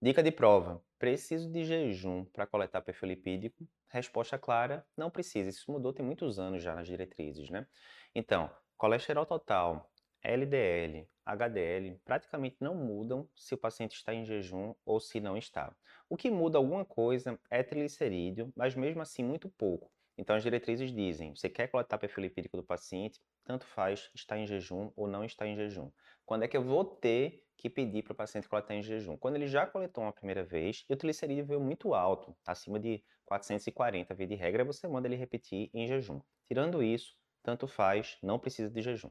Dica de prova: preciso de jejum para coletar perfil lipídico? Resposta clara: não precisa. Isso mudou tem muitos anos já nas diretrizes, né? Então, colesterol total, LDL, HDL praticamente não mudam se o paciente está em jejum ou se não está. O que muda alguma coisa é triglicerídeo, mas mesmo assim muito pouco. Então as diretrizes dizem, você quer coletar perfil lipídico do paciente, tanto faz estar em jejum ou não estar em jejum. Quando é que eu vou ter que pedir para o paciente coletar em jejum? Quando ele já coletou uma primeira vez e o veio muito alto, acima de 440 via de regra, você manda ele repetir em jejum. Tirando isso, tanto faz, não precisa de jejum.